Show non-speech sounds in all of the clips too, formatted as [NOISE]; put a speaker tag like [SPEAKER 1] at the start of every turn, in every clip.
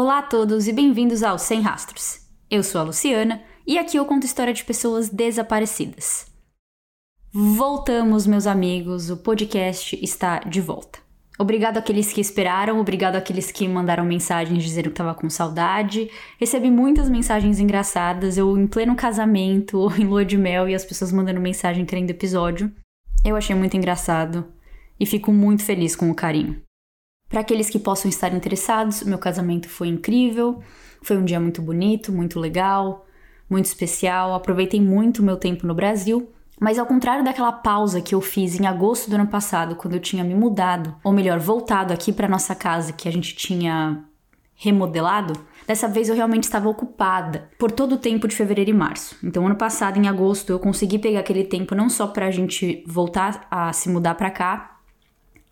[SPEAKER 1] Olá a todos e bem-vindos ao Sem Rastros. Eu sou a Luciana e aqui eu conto história de pessoas desaparecidas. Voltamos, meus amigos, o podcast está de volta. Obrigado àqueles que esperaram, obrigado àqueles que mandaram mensagens dizendo que estava com saudade. Recebi muitas mensagens engraçadas, eu em pleno casamento, [LAUGHS] em lua de mel e as pessoas mandando mensagem querendo episódio. Eu achei muito engraçado e fico muito feliz com o carinho. Para aqueles que possam estar interessados, meu casamento foi incrível, foi um dia muito bonito, muito legal, muito especial. Aproveitei muito meu tempo no Brasil, mas ao contrário daquela pausa que eu fiz em agosto do ano passado, quando eu tinha me mudado, ou melhor, voltado aqui para nossa casa que a gente tinha remodelado, dessa vez eu realmente estava ocupada por todo o tempo de fevereiro e março. Então, ano passado, em agosto, eu consegui pegar aquele tempo não só para a gente voltar a se mudar para cá,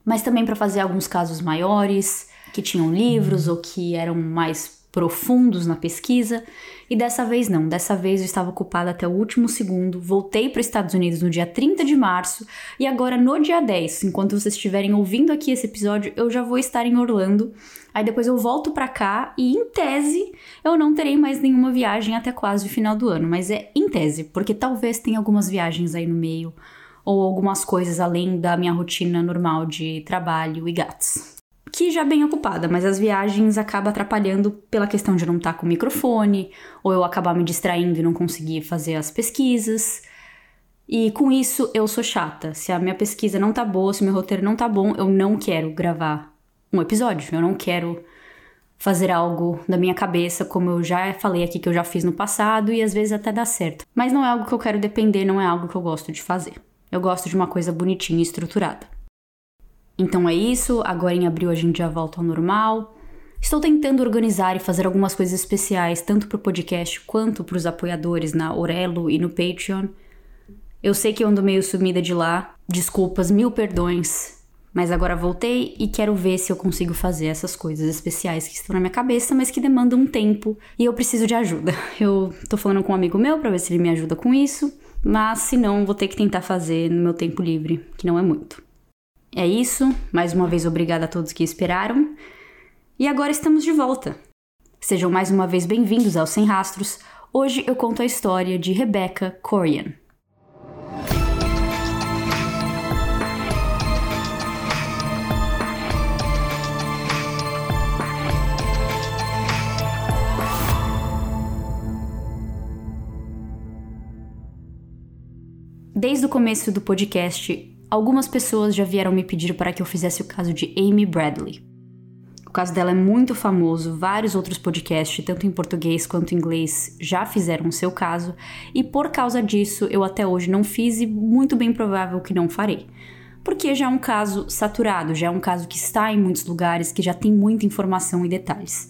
[SPEAKER 1] mas também para fazer alguns casos maiores, que tinham livros ou que eram mais profundos na pesquisa. E dessa vez não, dessa vez eu estava ocupada até o último segundo. Voltei para os Estados Unidos no dia 30 de março e agora no dia 10, enquanto vocês estiverem ouvindo aqui esse episódio, eu já vou estar em Orlando. Aí depois eu volto para cá e em tese eu não terei mais nenhuma viagem até quase o final do ano, mas é em tese, porque talvez tenha algumas viagens aí no meio ou algumas coisas além da minha rotina normal de trabalho e gatos. Que já bem ocupada, mas as viagens acabam atrapalhando pela questão de não estar com o microfone, ou eu acabar me distraindo e não conseguir fazer as pesquisas. E com isso eu sou chata. Se a minha pesquisa não tá boa, se o meu roteiro não tá bom, eu não quero gravar um episódio. Eu não quero fazer algo da minha cabeça, como eu já falei aqui que eu já fiz no passado e às vezes até dá certo. Mas não é algo que eu quero depender, não é algo que eu gosto de fazer. Eu gosto de uma coisa bonitinha e estruturada. Então é isso, agora em abril a gente já volta ao normal. Estou tentando organizar e fazer algumas coisas especiais, tanto para o podcast quanto para os apoiadores na Orelo e no Patreon. Eu sei que eu ando meio sumida de lá, desculpas, mil perdões, mas agora voltei e quero ver se eu consigo fazer essas coisas especiais que estão na minha cabeça, mas que demandam um tempo e eu preciso de ajuda. [LAUGHS] Eu tô falando com um amigo meu para ver se ele me ajuda com isso. Mas se não, vou ter que tentar fazer no meu tempo livre, que não é muito. É isso, mais uma vez obrigada a todos que esperaram. E agora estamos de volta. Sejam mais uma vez bem-vindos ao Sem Rastros. Hoje eu conto a história de Rebecca Corian. Desde o começo do podcast, algumas pessoas já vieram me pedir para que eu fizesse o caso de Amy Bradley. O caso dela é muito famoso, vários outros podcasts, tanto em português quanto em inglês, já fizeram o seu caso, e por causa disso eu até hoje não fiz e muito bem provável que não farei. Porque já é um caso saturado, já é um caso que está em muitos lugares, que já tem muita informação e detalhes.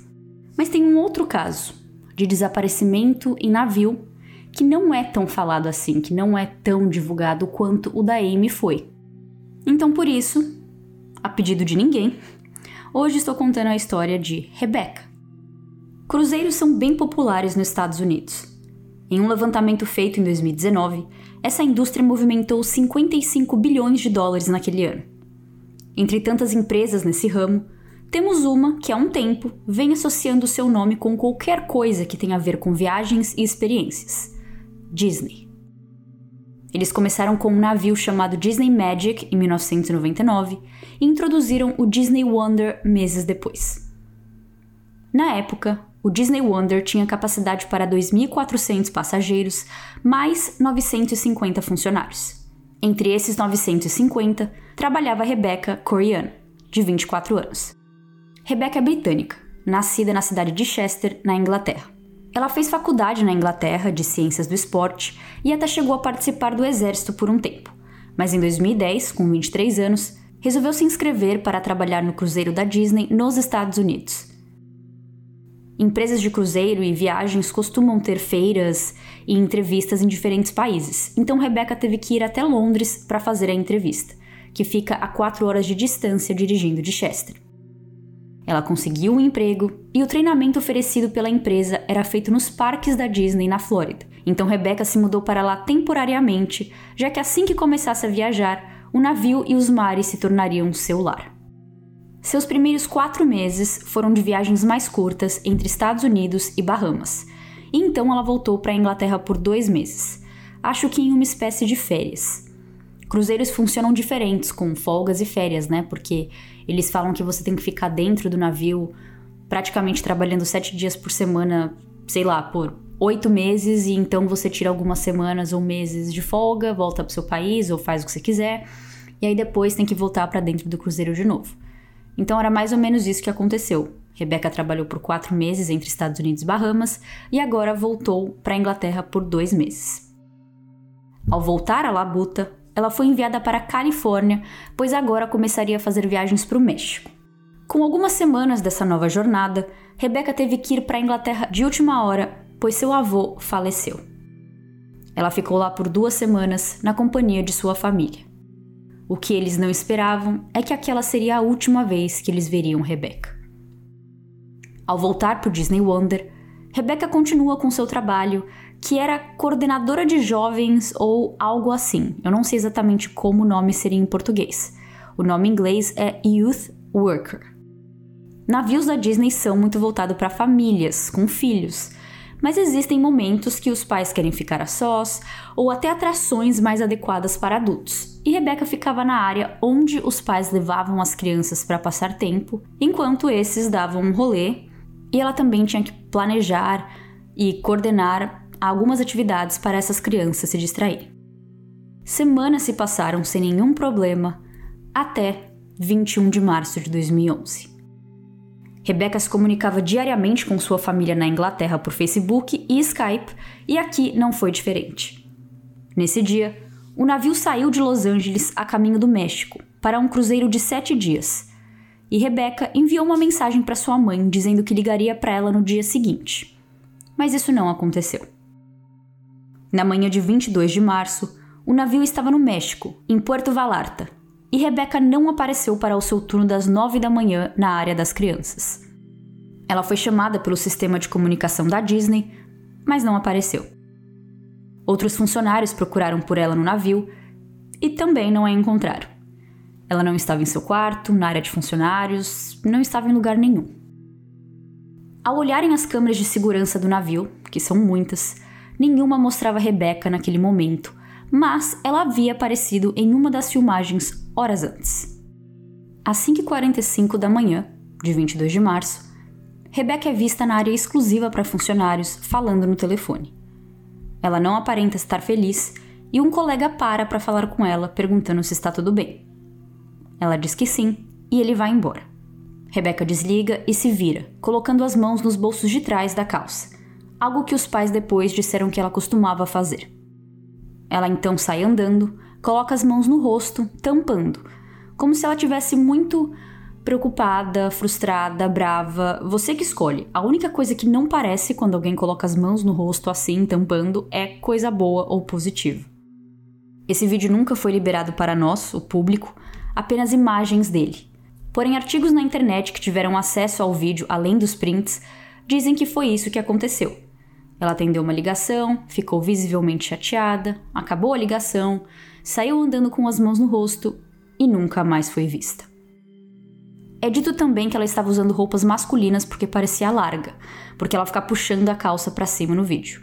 [SPEAKER 1] Mas tem um outro caso, de desaparecimento em navio que não é tão falado assim, que não é tão divulgado quanto o da Amy foi. Então, por isso, a pedido de ninguém, hoje estou contando a história de Rebecca. Cruzeiros são bem populares nos Estados Unidos. Em um levantamento feito em 2019, essa indústria movimentou 55 bilhões de dólares naquele ano. Entre tantas empresas nesse ramo, temos uma que há um tempo vem associando seu nome com qualquer coisa que tenha a ver com viagens e experiências. Disney. Eles começaram com um navio chamado Disney Magic em 1999 e introduziram o Disney Wonder meses depois. Na época, o Disney Wonder tinha capacidade para 2.400 passageiros, mais 950 funcionários. Entre esses 950, trabalhava Rebecca Corian, de 24 anos. Rebecca é britânica, nascida na cidade de Chester, na Inglaterra. Ela fez faculdade na Inglaterra de Ciências do Esporte e até chegou a participar do exército por um tempo. Mas em 2010, com 23 anos, resolveu se inscrever para trabalhar no cruzeiro da Disney nos Estados Unidos. Empresas de cruzeiro e viagens costumam ter feiras e entrevistas em diferentes países, então Rebecca teve que ir até Londres para fazer a entrevista, que fica a 4 horas de distância dirigindo de Chester. Ela conseguiu um emprego e o treinamento oferecido pela empresa era feito nos parques da Disney na Flórida. Então Rebecca se mudou para lá temporariamente, já que assim que começasse a viajar, o navio e os mares se tornariam seu lar. Seus primeiros quatro meses foram de viagens mais curtas entre Estados Unidos e Bahamas, e então ela voltou para a Inglaterra por dois meses, acho que em uma espécie de férias. Cruzeiros funcionam diferentes, com folgas e férias, né? Porque eles falam que você tem que ficar dentro do navio praticamente trabalhando sete dias por semana, sei lá, por oito meses, e então você tira algumas semanas ou meses de folga, volta para o seu país ou faz o que você quiser, e aí depois tem que voltar para dentro do cruzeiro de novo. Então era mais ou menos isso que aconteceu. Rebecca trabalhou por quatro meses entre Estados Unidos e Bahamas e agora voltou para a Inglaterra por dois meses. Ao voltar a Labuta, ela foi enviada para a Califórnia, pois agora começaria a fazer viagens para o México. Com algumas semanas dessa nova jornada, Rebecca teve que ir para a Inglaterra de última hora, pois seu avô faleceu. Ela ficou lá por duas semanas na companhia de sua família. O que eles não esperavam é que aquela seria a última vez que eles veriam Rebecca. Ao voltar para o Disney Wonder, Rebecca continua com seu trabalho, que era coordenadora de jovens ou algo assim. Eu não sei exatamente como o nome seria em português. O nome em inglês é Youth Worker. Navios da Disney são muito voltados para famílias, com filhos, mas existem momentos que os pais querem ficar a sós ou até atrações mais adequadas para adultos. E Rebecca ficava na área onde os pais levavam as crianças para passar tempo, enquanto esses davam um rolê, e ela também tinha que planejar e coordenar algumas atividades para essas crianças se distraírem. Semanas se passaram sem nenhum problema até 21 de março de 2011. Rebecca se comunicava diariamente com sua família na Inglaterra por Facebook e Skype, e aqui não foi diferente. Nesse dia, o navio saiu de Los Angeles a caminho do México para um cruzeiro de sete dias, e Rebecca enviou uma mensagem para sua mãe dizendo que ligaria para ela no dia seguinte. Mas isso não aconteceu. Na manhã de 22 de março, o navio estava no México, em Puerto Vallarta, e Rebecca não apareceu para o seu turno das nove da manhã na área das crianças. Ela foi chamada pelo sistema de comunicação da Disney, mas não apareceu. Outros funcionários procuraram por ela no navio e também não a encontraram. Ela não estava em seu quarto, na área de funcionários, não estava em lugar nenhum. Ao olharem as câmeras de segurança do navio, que são muitas, nenhuma mostrava Rebecca naquele momento, mas ela havia aparecido em uma das filmagens horas antes. Às 5h45 da manhã, de 22 de março, Rebecca é vista na área exclusiva para funcionários falando no telefone. Ela não aparenta estar feliz e um colega para para falar com ela, perguntando se está tudo bem. Ela diz que sim e ele vai embora. Rebecca desliga e se vira, colocando as mãos nos bolsos de trás da calça, algo que os pais depois disseram que ela costumava fazer. Ela então sai andando, coloca as mãos no rosto, tampando, como se ela tivesse muito preocupada, frustrada, brava. Você que escolhe. A única coisa que não parece quando alguém coloca as mãos no rosto assim, tampando, é coisa boa ou positiva. Esse vídeo nunca foi liberado para nós, o público, apenas imagens dele. Porém, artigos na internet que tiveram acesso ao vídeo, além dos prints, dizem que foi isso que aconteceu. Ela atendeu uma ligação, ficou visivelmente chateada, acabou a ligação, saiu andando com as mãos no rosto e nunca mais foi vista. É dito também que ela estava usando roupas masculinas porque parecia larga, porque ela fica puxando a calça para cima no vídeo.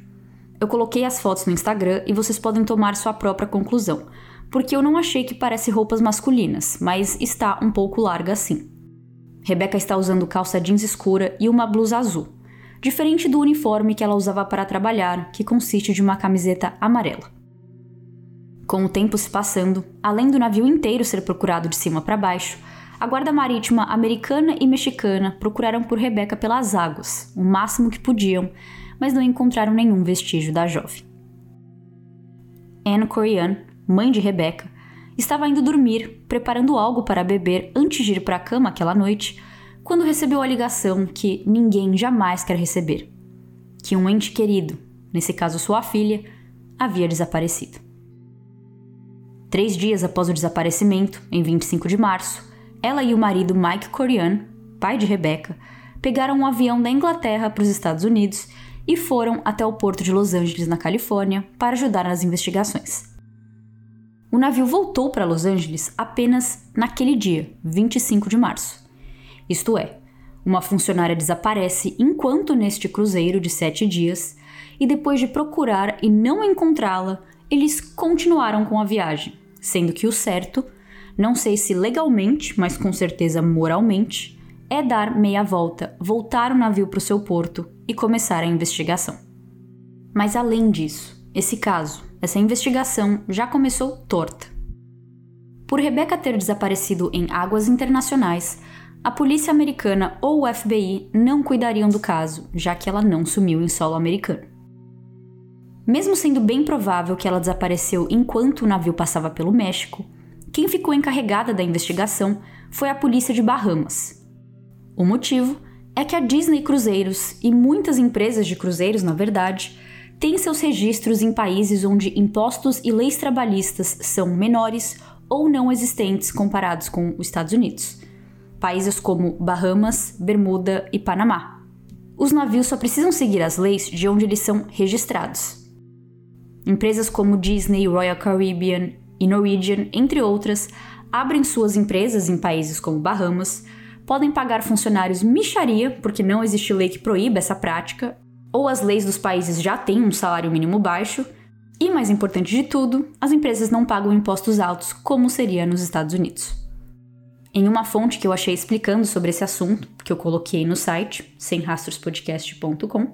[SPEAKER 1] Eu coloquei as fotos no Instagram e vocês podem tomar sua própria conclusão, porque eu não achei que parece roupas masculinas, mas está um pouco larga assim. Rebecca está usando calça jeans escura e uma blusa azul, diferente do uniforme que ela usava para trabalhar, que consiste de uma camiseta amarela. Com o tempo se passando, além do navio inteiro ser procurado de cima para baixo, a guarda marítima americana e mexicana procuraram por Rebecca pelas águas, o máximo que podiam, mas não encontraram nenhum vestígio da jovem. Anne Corian, mãe de Rebecca, estava indo dormir, preparando algo para beber antes de ir para a cama aquela noite, quando recebeu a ligação que ninguém jamais quer receber: que um ente querido, nesse caso sua filha, havia desaparecido. Três dias após o desaparecimento, em 25 de março, ela e o marido Mike Corian, pai de Rebecca, pegaram um avião da Inglaterra para os Estados Unidos e foram até o porto de Los Angeles, na Califórnia, para ajudar nas investigações. O navio voltou para Los Angeles apenas naquele dia, 25 de março. Isto é, uma funcionária desaparece enquanto neste cruzeiro de sete dias, e depois de procurar e não encontrá-la, eles continuaram com a viagem, sendo que o certo, não sei se legalmente, mas com certeza moralmente, é dar meia volta, voltar o navio para o seu porto e começar a investigação. Mas além disso, esse caso, essa investigação já começou torta. Por Rebecca ter desaparecido em águas internacionais, a polícia americana ou o FBI não cuidariam do caso, já que ela não sumiu em solo americano. Mesmo sendo bem provável que ela desapareceu enquanto o navio passava pelo México, quem ficou encarregada da investigação foi a polícia de Bahamas. O motivo é que a Disney Cruzeiros e muitas empresas de cruzeiros, na verdade, têm seus registros em países onde impostos e leis trabalhistas são menores ou não existentes comparados com os Estados Unidos países como Bahamas, Bermuda e Panamá. Os navios só precisam seguir as leis de onde eles são registrados. Empresas como Disney, Royal Caribbean e Norwegian, entre outras, abrem suas empresas em países como Bahamas, podem pagar funcionários micharia, porque não existe lei que proíba essa prática, ou as leis dos países já têm um salário mínimo baixo, e mais importante de tudo, as empresas não pagam impostos altos como seria nos Estados Unidos. Em uma fonte que eu achei explicando sobre esse assunto, que eu coloquei no site, semrastrospodcast.com,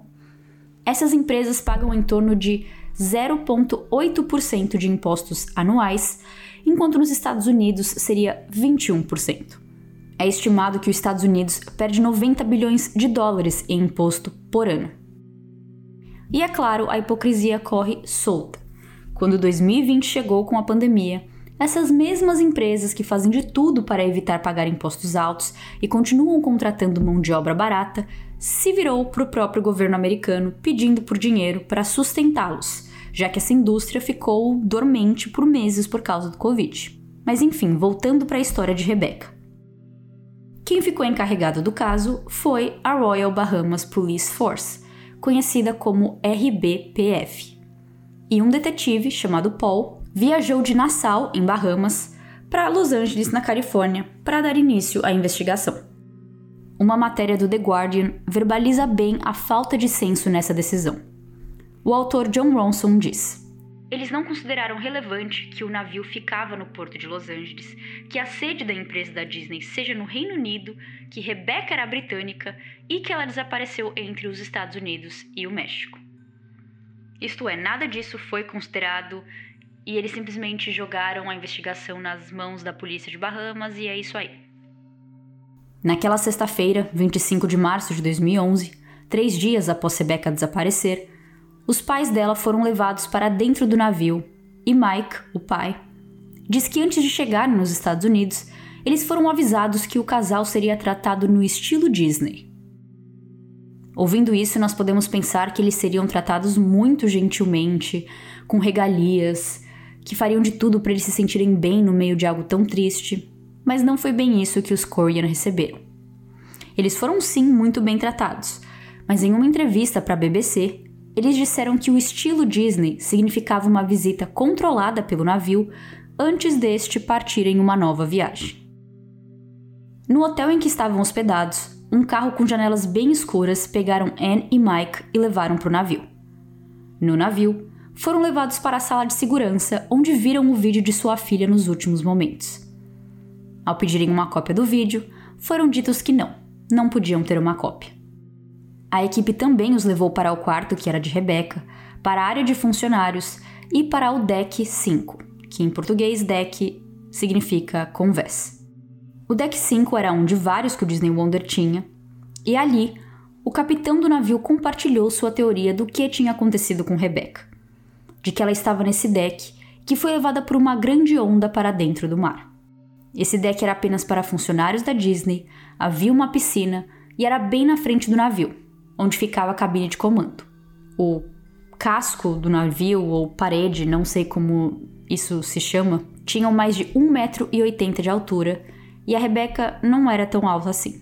[SPEAKER 1] essas empresas pagam em torno de 0,8% de impostos anuais, enquanto nos Estados Unidos seria 21%. É estimado que os Estados Unidos perde 90 bilhões de dólares em imposto por ano. E é claro, a hipocrisia corre solta. Quando 2020 chegou com a pandemia, essas mesmas empresas que fazem de tudo para evitar pagar impostos altos e continuam contratando mão de obra barata, se virou para o próprio governo americano pedindo por dinheiro para sustentá-los, já que essa indústria ficou dormente por meses por causa do Covid. Mas enfim, voltando para a história de Rebecca. Quem ficou encarregado do caso foi a Royal Bahamas Police Force, conhecida como RBPF. E um detetive chamado Paul viajou de Nassau, em Bahamas, para Los Angeles, na Califórnia, para dar início à investigação. Uma matéria do The Guardian verbaliza bem a falta de senso nessa decisão. O autor John Ronson diz: Eles não consideraram relevante que o navio ficava no porto de Los Angeles, que a sede da empresa da Disney seja no Reino Unido, que Rebecca era britânica e que ela desapareceu entre os Estados Unidos e o México. Isto é, nada disso foi considerado e eles simplesmente jogaram a investigação nas mãos da polícia de Bahamas e é isso aí. Naquela sexta-feira, 25 de março de 2011, três dias após Rebecca desaparecer, os pais dela foram levados para dentro do navio e Mike, o pai, diz que antes de chegar nos Estados Unidos, eles foram avisados que o casal seria tratado no estilo Disney. Ouvindo isso, nós podemos pensar que eles seriam tratados muito gentilmente, com regalias, que fariam de tudo para eles se sentirem bem no meio de algo tão triste, mas não foi bem isso que os Corian receberam. Eles foram sim muito bem tratados, mas em uma entrevista para a BBC, eles disseram que o estilo Disney significava uma visita controlada pelo navio antes deste partir em uma nova viagem. No hotel em que estavam hospedados, um carro com janelas bem escuras pegaram Anne e Mike e levaram para o navio. No navio, foram levados para a sala de segurança, onde viram o vídeo de sua filha nos últimos momentos. Ao pedirem uma cópia do vídeo, foram ditos que não, não podiam ter uma cópia. A equipe também os levou para o quarto que era de Rebeca, para a área de funcionários e para o deck 5, que em português deck significa convés. O deck 5 era um de vários que o Disney Wonder tinha, e ali o capitão do navio compartilhou sua teoria do que tinha acontecido com Rebecca de que ela estava nesse deck, que foi levada por uma grande onda para dentro do mar. Esse deck era apenas para funcionários da Disney, havia uma piscina e era bem na frente do navio, onde ficava a cabine de comando. O casco do navio, ou parede, não sei como isso se chama, tinham mais de 1,80m de altura e a Rebeca não era tão alta assim.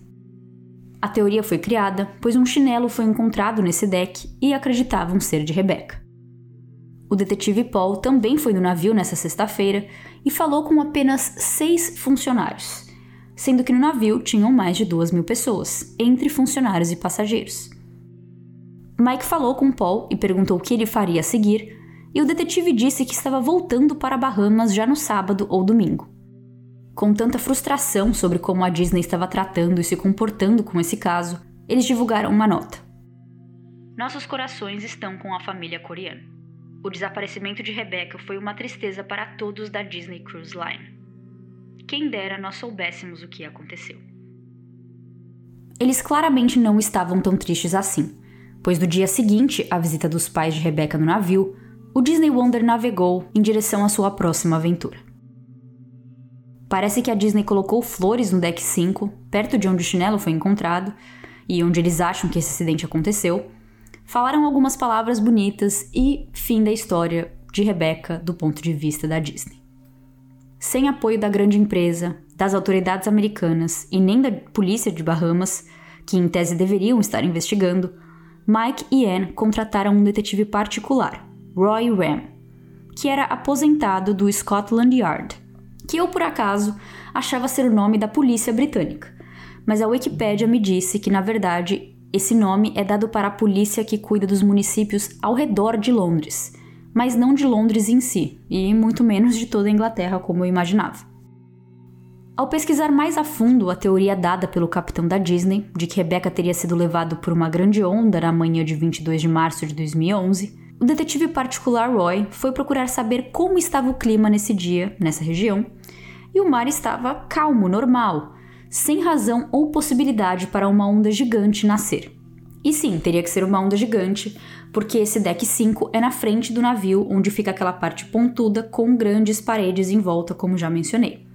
[SPEAKER 1] A teoria foi criada, pois um chinelo foi encontrado nesse deck e acreditavam ser de Rebeca. O detetive Paul também foi no navio nessa sexta-feira e falou com apenas seis funcionários. sendo que no navio tinham mais de duas mil pessoas, entre funcionários e passageiros. Mike falou com Paul e perguntou o que ele faria a seguir, e o detetive disse que estava voltando para Bahamas já no sábado ou domingo. Com tanta frustração sobre como a Disney estava tratando e se comportando com esse caso, eles divulgaram uma nota. Nossos corações estão com a família coreana. O desaparecimento de Rebecca foi uma tristeza para todos da Disney Cruise Line. Quem dera nós soubéssemos o que aconteceu. Eles claramente não estavam tão tristes assim, pois no dia seguinte à visita dos pais de Rebecca no navio, o Disney Wonder navegou em direção à sua próxima aventura. Parece que a Disney colocou flores no deck 5, perto de onde o chinelo foi encontrado e onde eles acham que esse acidente aconteceu. Falaram algumas palavras bonitas e fim da história de Rebecca do ponto de vista da Disney. Sem apoio da grande empresa, das autoridades americanas e nem da polícia de Bahamas, que em tese deveriam estar investigando, Mike e Anne contrataram um detetive particular, Roy Ram, que era aposentado do Scotland Yard que eu por acaso achava ser o nome da polícia britânica. Mas a Wikipédia me disse que, na verdade, esse nome é dado para a polícia que cuida dos municípios ao redor de Londres, mas não de Londres em si, e muito menos de toda a Inglaterra, como eu imaginava. Ao pesquisar mais a fundo a teoria dada pelo capitão da Disney de que Rebecca teria sido levado por uma grande onda na manhã de 22 de março de 2011, o detetive particular Roy foi procurar saber como estava o clima nesse dia, nessa região, e o mar estava calmo, normal, sem razão ou possibilidade para uma onda gigante nascer. E sim, teria que ser uma onda gigante, porque esse deck 5 é na frente do navio, onde fica aquela parte pontuda com grandes paredes em volta, como já mencionei.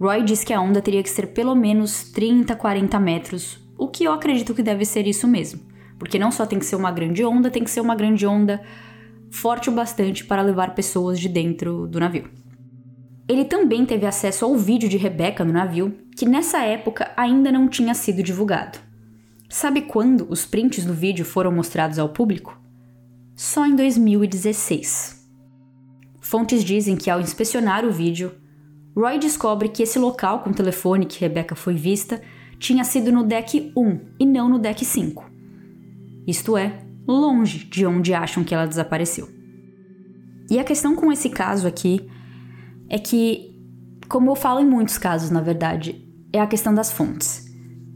[SPEAKER 1] Roy diz que a onda teria que ser pelo menos 30, 40 metros, o que eu acredito que deve ser isso mesmo. Porque não só tem que ser uma grande onda, tem que ser uma grande onda forte o bastante para levar pessoas de dentro do navio. Ele também teve acesso ao vídeo de Rebecca no navio, que nessa época ainda não tinha sido divulgado. Sabe quando os prints do vídeo foram mostrados ao público? Só em 2016. Fontes dizem que ao inspecionar o vídeo, Roy descobre que esse local com o telefone que Rebecca foi vista tinha sido no deck 1 e não no deck 5. Isto é, longe de onde acham que ela desapareceu. E a questão com esse caso aqui é que, como eu falo em muitos casos, na verdade, é a questão das fontes.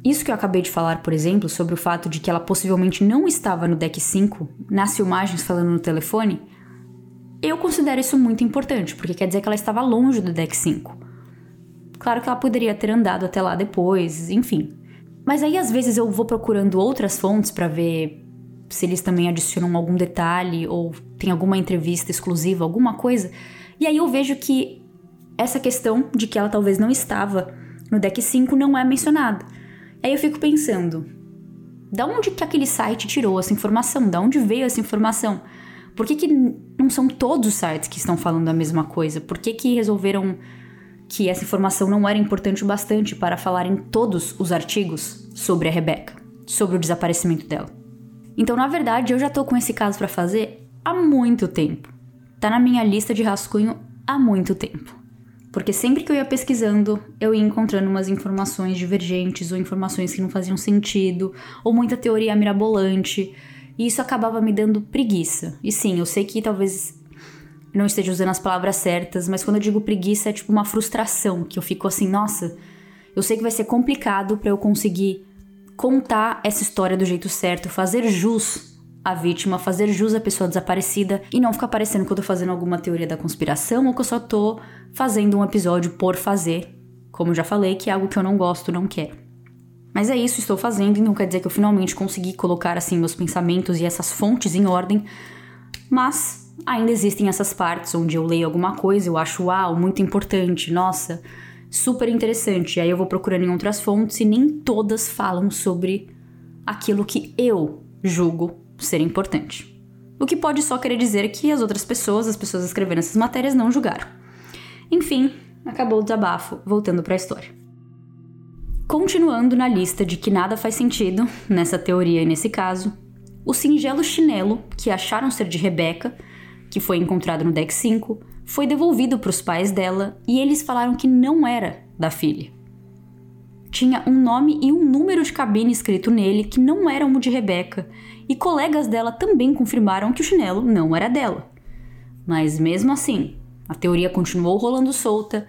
[SPEAKER 1] Isso que eu acabei de falar, por exemplo, sobre o fato de que ela possivelmente não estava no deck 5, nas filmagens falando no telefone, eu considero isso muito importante, porque quer dizer que ela estava longe do deck 5. Claro que ela poderia ter andado até lá depois, enfim. Mas aí às vezes eu vou procurando outras fontes para ver se eles também adicionam algum detalhe ou tem alguma entrevista exclusiva, alguma coisa. E aí eu vejo que essa questão de que ela talvez não estava no deck 5 não é mencionada. Aí eu fico pensando, da onde que aquele site tirou essa informação? Da onde veio essa informação? Por que, que não são todos os sites que estão falando a mesma coisa? Por que, que resolveram que essa informação não era importante o bastante para falar em todos os artigos sobre a Rebecca, sobre o desaparecimento dela? Então, na verdade, eu já tô com esse caso para fazer há muito tempo. Tá na minha lista de rascunho há muito tempo. Porque sempre que eu ia pesquisando, eu ia encontrando umas informações divergentes ou informações que não faziam sentido, ou muita teoria mirabolante, e isso acabava me dando preguiça. E sim, eu sei que talvez não esteja usando as palavras certas, mas quando eu digo preguiça é tipo uma frustração, que eu fico assim, nossa, eu sei que vai ser complicado para eu conseguir contar essa história do jeito certo, fazer jus a vítima, fazer jus à pessoa desaparecida e não ficar parecendo que eu tô fazendo alguma teoria da conspiração ou que eu só tô fazendo um episódio por fazer. Como já falei, que é algo que eu não gosto, não quero. Mas é isso, estou fazendo, então quer dizer que eu finalmente consegui colocar assim meus pensamentos e essas fontes em ordem. Mas ainda existem essas partes onde eu leio alguma coisa, eu acho uau, muito importante, nossa, super interessante. E aí eu vou procurando em outras fontes e nem todas falam sobre aquilo que eu julgo ser importante. O que pode só querer dizer que as outras pessoas, as pessoas escrevendo essas matérias, não julgaram. Enfim, acabou o desabafo, voltando para a história. Continuando na lista de que nada faz sentido, nessa teoria e nesse caso, o singelo chinelo que acharam ser de Rebecca, que foi encontrado no deck 5, foi devolvido para os pais dela e eles falaram que não era da filha. Tinha um nome e um número de cabine escrito nele que não eram o de Rebecca, e colegas dela também confirmaram que o chinelo não era dela. Mas mesmo assim, a teoria continuou rolando solta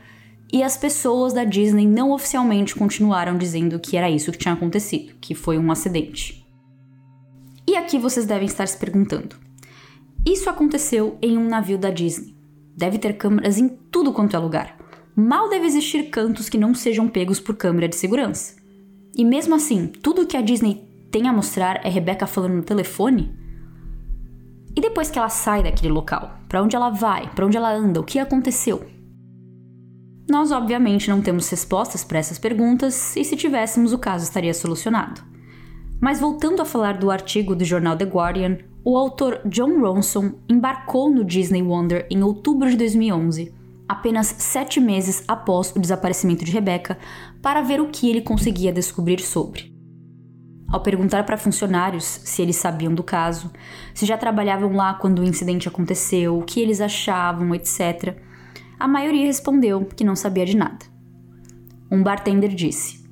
[SPEAKER 1] e as pessoas da Disney não oficialmente continuaram dizendo que era isso que tinha acontecido, que foi um acidente. E aqui vocês devem estar se perguntando: isso aconteceu em um navio da Disney. Deve ter câmeras em tudo quanto é lugar. Mal deve existir cantos que não sejam pegos por câmera de segurança. E mesmo assim, tudo que a Disney tem a mostrar é Rebecca falando no telefone? E depois que ela sai daquele local, para onde ela vai, para onde ela anda, o que aconteceu? Nós obviamente não temos respostas para essas perguntas e se tivéssemos o caso estaria solucionado. Mas voltando a falar do artigo do jornal The Guardian, o autor John Ronson embarcou no Disney Wonder em outubro de 2011, apenas sete meses após o desaparecimento de Rebecca, para ver o que ele conseguia descobrir sobre. Ao perguntar para funcionários se eles sabiam do caso, se já trabalhavam lá quando o incidente aconteceu, o que eles achavam, etc., a maioria respondeu que não sabia de nada. Um bartender disse: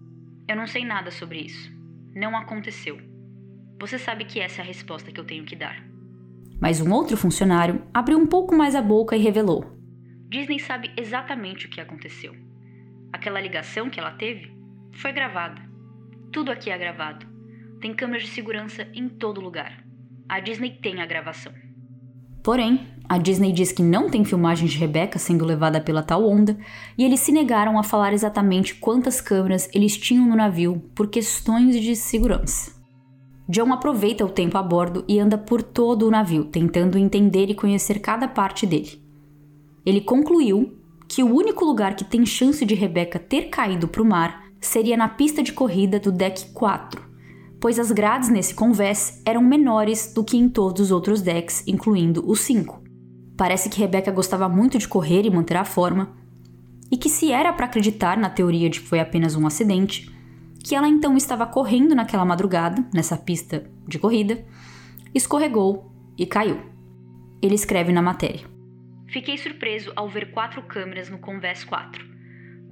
[SPEAKER 2] Eu não sei nada sobre isso. Não aconteceu. Você sabe que essa é a resposta que eu tenho que dar.
[SPEAKER 1] Mas um outro funcionário abriu um pouco mais a boca e revelou:
[SPEAKER 2] Disney sabe exatamente o que aconteceu. Aquela ligação que ela teve foi gravada. Tudo aqui é gravado. Tem câmeras de segurança em todo lugar. A Disney tem a gravação.
[SPEAKER 1] Porém, a Disney diz que não tem filmagens de Rebecca sendo levada pela tal onda, e eles se negaram a falar exatamente quantas câmeras eles tinham no navio por questões de segurança. John aproveita o tempo a bordo e anda por todo o navio, tentando entender e conhecer cada parte dele. Ele concluiu que o único lugar que tem chance de Rebecca ter caído para o mar seria na pista de corrida do deck 4, pois as grades nesse convés eram menores do que em todos os outros decks, incluindo o 5. Parece que Rebecca gostava muito de correr e manter a forma, e que se era para acreditar na teoria de que foi apenas um acidente, que ela então estava correndo naquela madrugada, nessa pista de corrida, escorregou e caiu. Ele escreve na matéria:
[SPEAKER 2] Fiquei surpreso ao ver quatro câmeras no Convés 4.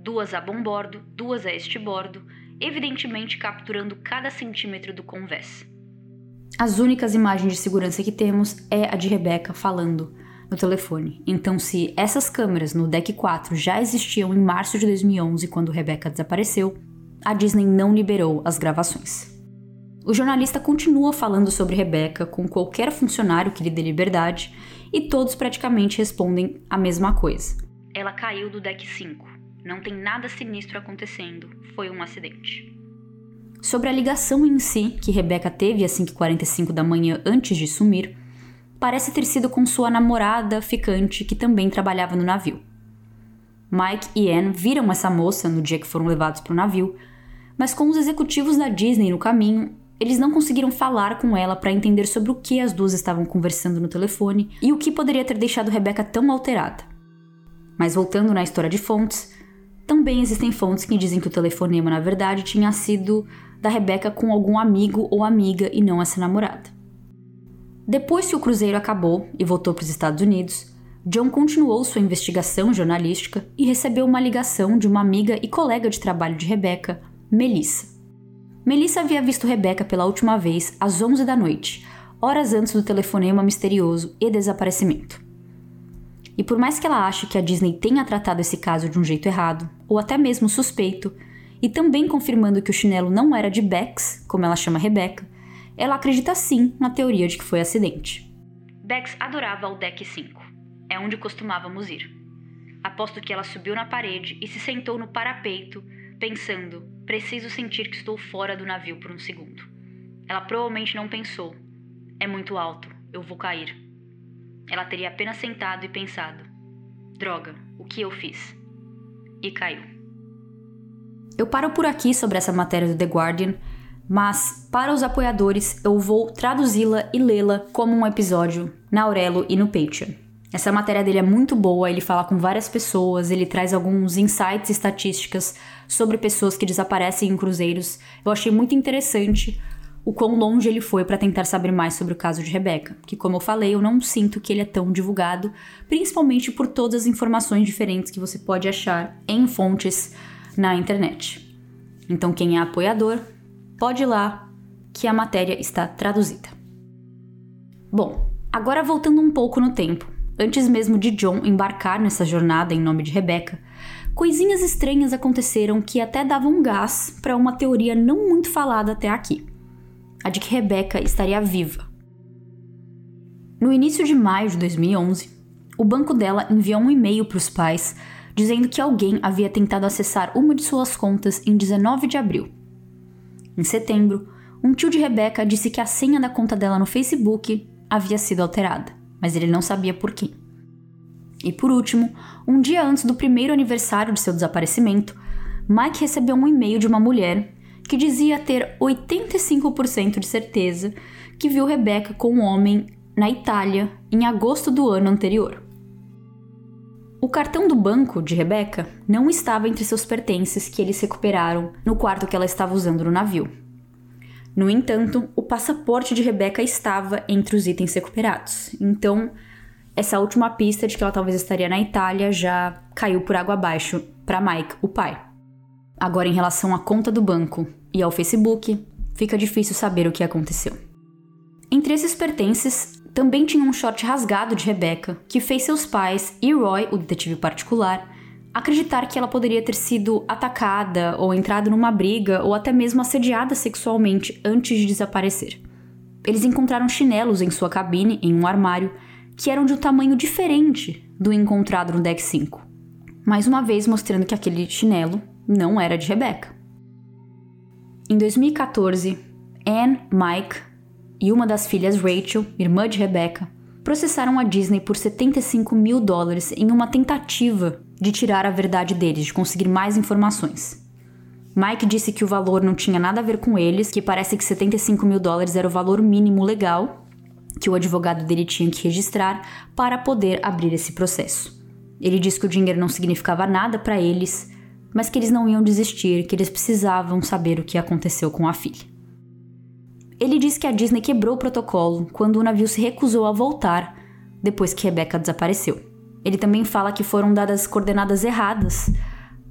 [SPEAKER 2] Duas a bom bordo, duas a este bordo evidentemente capturando cada centímetro do convés.
[SPEAKER 1] As únicas imagens de segurança que temos é a de Rebecca falando no telefone. Então, se essas câmeras no deck 4 já existiam em março de 2011, quando Rebecca desapareceu, a Disney não liberou as gravações. O jornalista continua falando sobre Rebecca com qualquer funcionário que lhe dê liberdade e todos praticamente respondem a mesma coisa.
[SPEAKER 2] Ela caiu do deck 5. Não tem nada sinistro acontecendo. Foi um acidente.
[SPEAKER 1] Sobre a ligação em si que Rebecca teve às 5h45 da manhã antes de sumir, parece ter sido com sua namorada ficante que também trabalhava no navio. Mike e Anne viram essa moça no dia que foram levados para o navio, mas com os executivos da Disney no caminho, eles não conseguiram falar com ela para entender sobre o que as duas estavam conversando no telefone e o que poderia ter deixado Rebecca tão alterada. Mas voltando na história de fontes, também existem fontes que dizem que o telefonema, na verdade, tinha sido da Rebeca com algum amigo ou amiga e não essa namorada. Depois que o cruzeiro acabou e voltou para os Estados Unidos, John continuou sua investigação jornalística e recebeu uma ligação de uma amiga e colega de trabalho de Rebeca, Melissa. Melissa havia visto Rebeca pela última vez às 11 da noite, horas antes do telefonema misterioso e desaparecimento. E por mais que ela ache que a Disney tenha tratado esse caso de um jeito errado, ou até mesmo suspeito, e também confirmando que o chinelo não era de Bex, como ela chama Rebecca, ela acredita sim na teoria de que foi acidente.
[SPEAKER 2] Bex adorava o deck 5. É onde costumávamos ir. Aposto que ela subiu na parede e se sentou no parapeito, pensando: preciso sentir que estou fora do navio por um segundo. Ela provavelmente não pensou: é muito alto, eu vou cair. Ela teria apenas sentado e pensado: droga, o que eu fiz? E caiu.
[SPEAKER 1] Eu paro por aqui sobre essa matéria do The Guardian, mas para os apoiadores eu vou traduzi-la e lê-la como um episódio na Aurelo e no Patreon. Essa matéria dele é muito boa, ele fala com várias pessoas, ele traz alguns insights estatísticas sobre pessoas que desaparecem em cruzeiros. Eu achei muito interessante o quão longe ele foi para tentar saber mais sobre o caso de Rebecca, que, como eu falei, eu não sinto que ele é tão divulgado, principalmente por todas as informações diferentes que você pode achar em fontes na internet. Então, quem é apoiador, pode ir lá, que a matéria está traduzida. Bom, agora voltando um pouco no tempo, antes mesmo de John embarcar nessa jornada em nome de Rebecca, coisinhas estranhas aconteceram que até davam gás para uma teoria não muito falada até aqui: a de que Rebecca estaria viva. No início de maio de 2011, o banco dela enviou um e-mail para os pais dizendo que alguém havia tentado acessar uma de suas contas em 19 de abril. Em setembro, um tio de Rebecca disse que a senha da conta dela no Facebook havia sido alterada, mas ele não sabia por quê. E por último, um dia antes do primeiro aniversário de seu desaparecimento, Mike recebeu um e-mail de uma mulher que dizia ter 85% de certeza que viu Rebecca com um homem na Itália em agosto do ano anterior. O cartão do banco de Rebecca não estava entre seus pertences que eles recuperaram no quarto que ela estava usando no navio. No entanto, o passaporte de Rebecca estava entre os itens recuperados. Então, essa última pista de que ela talvez estaria na Itália já caiu por água abaixo para Mike, o pai. Agora, em relação à conta do banco e ao Facebook, fica difícil saber o que aconteceu. Entre esses pertences, também tinha um short rasgado de Rebecca, que fez seus pais e Roy, o detetive particular, acreditar que ela poderia ter sido atacada ou entrado numa briga ou até mesmo assediada sexualmente antes de desaparecer. Eles encontraram chinelos em sua cabine, em um armário, que eram de um tamanho diferente do encontrado no deck 5. Mais uma vez mostrando que aquele chinelo não era de Rebecca. Em 2014, Anne, Mike e uma das filhas Rachel, irmã de Rebecca, processaram a Disney por 75 mil dólares em uma tentativa de tirar a verdade deles, de conseguir mais informações. Mike disse que o valor não tinha nada a ver com eles, que parece que 75 mil dólares era o valor mínimo legal que o advogado dele tinha que registrar para poder abrir esse processo. Ele disse que o dinheiro não significava nada para eles, mas que eles não iam desistir, que eles precisavam saber o que aconteceu com a filha. Ele diz que a Disney quebrou o protocolo quando o navio se recusou a voltar depois que Rebecca desapareceu. Ele também fala que foram dadas coordenadas erradas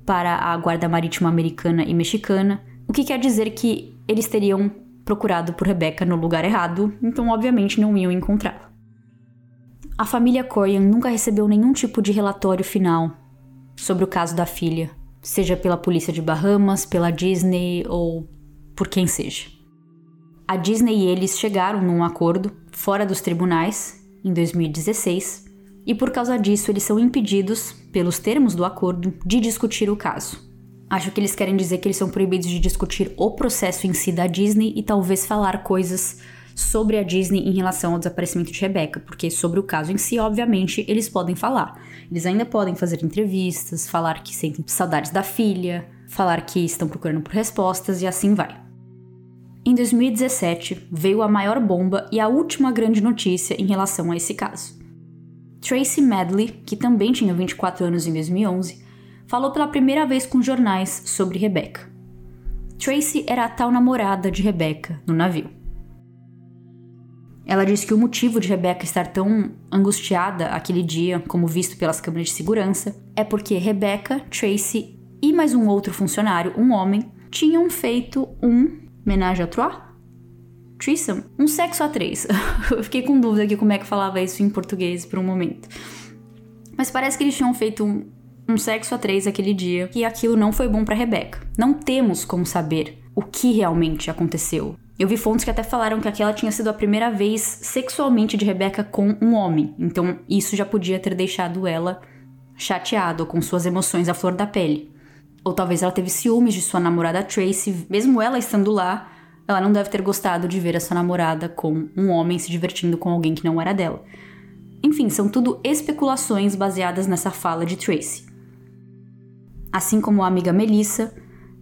[SPEAKER 1] para a Guarda Marítima Americana e Mexicana, o que quer dizer que eles teriam procurado por Rebecca no lugar errado, então obviamente não iam encontrá-la. A família Corian nunca recebeu nenhum tipo de relatório final sobre o caso da filha, seja pela polícia de Bahamas, pela Disney ou por quem seja. A Disney e eles chegaram num acordo fora dos tribunais em 2016 e por causa disso eles são impedidos, pelos termos do acordo, de discutir o caso. Acho que eles querem dizer que eles são proibidos de discutir o processo em si da Disney e talvez falar coisas sobre a Disney em relação ao desaparecimento de Rebecca, porque sobre o caso em si, obviamente, eles podem falar. Eles ainda podem fazer entrevistas, falar que sentem saudades da filha, falar que estão procurando por respostas e assim vai. Em 2017, veio a maior bomba e a última grande notícia em relação a esse caso. Tracy Medley, que também tinha 24 anos em 2011, falou pela primeira vez com jornais sobre Rebecca. Tracy era a tal namorada de Rebecca no navio. Ela disse que o motivo de Rebecca estar tão angustiada aquele dia, como visto pelas câmeras de segurança, é porque Rebecca, Tracy e mais um outro funcionário, um homem, tinham feito um Menage à trois? Threesome? Um sexo a três. [LAUGHS] Eu fiquei com dúvida aqui como é que falava isso em português por um momento. Mas parece que eles tinham feito um, um sexo a três aquele dia e aquilo não foi bom para Rebecca. Não temos como saber o que realmente aconteceu. Eu vi fontes que até falaram que aquela tinha sido a primeira vez sexualmente de Rebecca com um homem, então isso já podia ter deixado ela chateada com suas emoções à flor da pele. Ou talvez ela teve ciúmes de sua namorada Tracy, mesmo ela estando lá, ela não deve ter gostado de ver a sua namorada com um homem se divertindo com alguém que não era dela. Enfim, são tudo especulações baseadas nessa fala de Tracy. Assim como a amiga Melissa,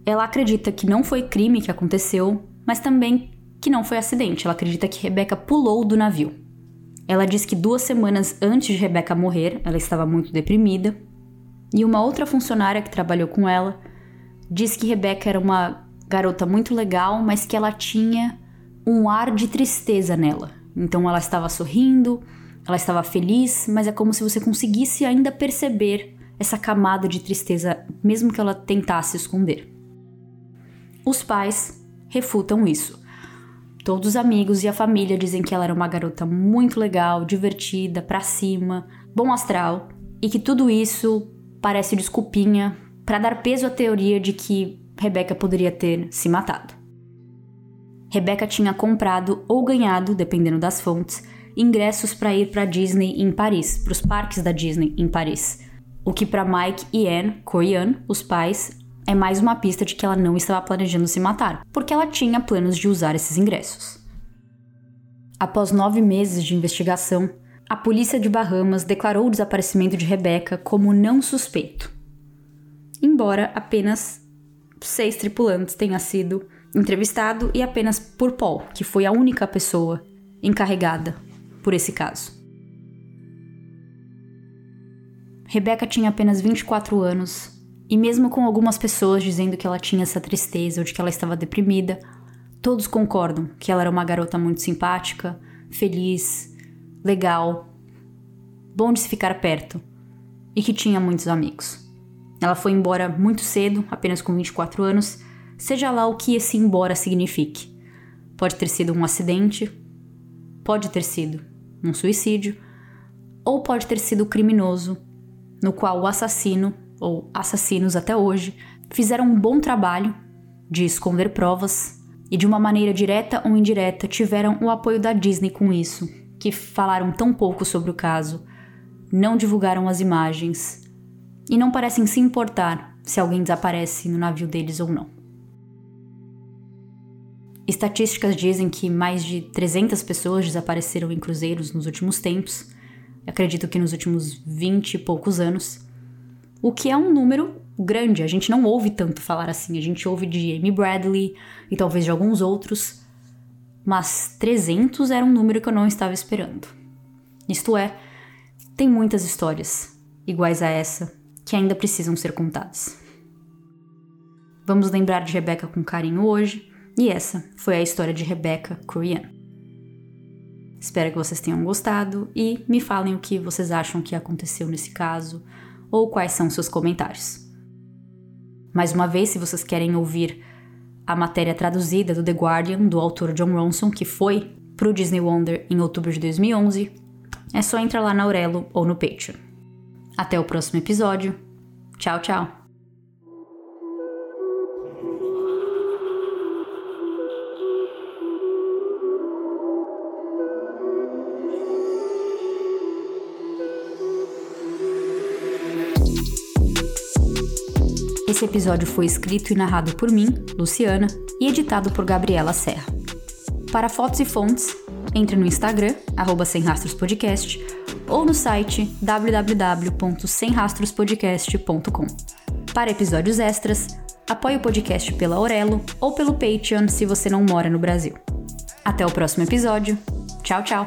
[SPEAKER 1] ela acredita que não foi crime que aconteceu, mas também que não foi acidente. Ela acredita que Rebecca pulou do navio. Ela diz que duas semanas antes de Rebecca morrer, ela estava muito deprimida e uma outra funcionária que trabalhou com ela disse que Rebecca era uma garota muito legal, mas que ela tinha um ar de tristeza nela. Então ela estava sorrindo, ela estava feliz, mas é como se você conseguisse ainda perceber essa camada de tristeza, mesmo que ela tentasse esconder. Os pais refutam isso. Todos os amigos e a família dizem que ela era uma garota muito legal, divertida, pra cima, bom astral e que tudo isso parece desculpinha para dar peso à teoria de que Rebecca poderia ter se matado. Rebecca tinha comprado ou ganhado, dependendo das fontes, ingressos para ir para Disney em Paris, para os parques da Disney em Paris. O que para Mike e Anne, Corian, os pais, é mais uma pista de que ela não estava planejando se matar, porque ela tinha planos de usar esses ingressos. Após nove meses de investigação, a polícia de Bahamas declarou o desaparecimento de Rebecca como não suspeito, embora apenas seis tripulantes tenham sido entrevistado e apenas por Paul, que foi a única pessoa encarregada por esse caso. Rebecca tinha apenas 24 anos, e mesmo com algumas pessoas dizendo que ela tinha essa tristeza ou de que ela estava deprimida, todos concordam que ela era uma garota muito simpática, feliz, legal, bom de se ficar perto e que tinha muitos amigos. Ela foi embora muito cedo, apenas com 24 anos, seja lá o que esse embora signifique. Pode ter sido um acidente, pode ter sido um suicídio, ou pode ter sido criminoso, no qual o assassino, ou assassinos até hoje, fizeram um bom trabalho de esconder provas e de uma maneira direta ou indireta tiveram o apoio da Disney com isso, que falaram tão pouco sobre o caso, não divulgaram as imagens e não parecem se importar se alguém desaparece no navio deles ou não. Estatísticas dizem que mais de 300 pessoas desapareceram em cruzeiros nos últimos tempos, acredito que nos últimos 20 e poucos anos, o que é um número grande, a gente não ouve tanto falar assim, a gente ouve de Amy Bradley e talvez de alguns outros, mas 300 era um número que eu não estava esperando. Isto é, tem muitas histórias iguais a essa que ainda precisam ser contadas. Vamos lembrar de Rebecca com carinho hoje e essa foi a história de Rebecca Korean. Espero que vocês tenham gostado e me falem o que vocês acham que aconteceu nesse caso ou quais são seus comentários. Mais uma vez, se vocês querem ouvir a matéria traduzida do The Guardian do autor John Ronson, que foi pro Disney Wonder em outubro de 2011, é só entrar lá na Aurelo ou no Patreon. Até o próximo episódio. Tchau, tchau! Esse episódio foi escrito e narrado por mim, Luciana, e editado por Gabriela Serra. Para fotos e fontes, entre no Instagram, arroba ou no site www.semrastrospodcast.com. Para episódios extras, apoie o podcast pela Aurelo ou pelo Patreon se você não mora no Brasil. Até o próximo episódio. Tchau, tchau!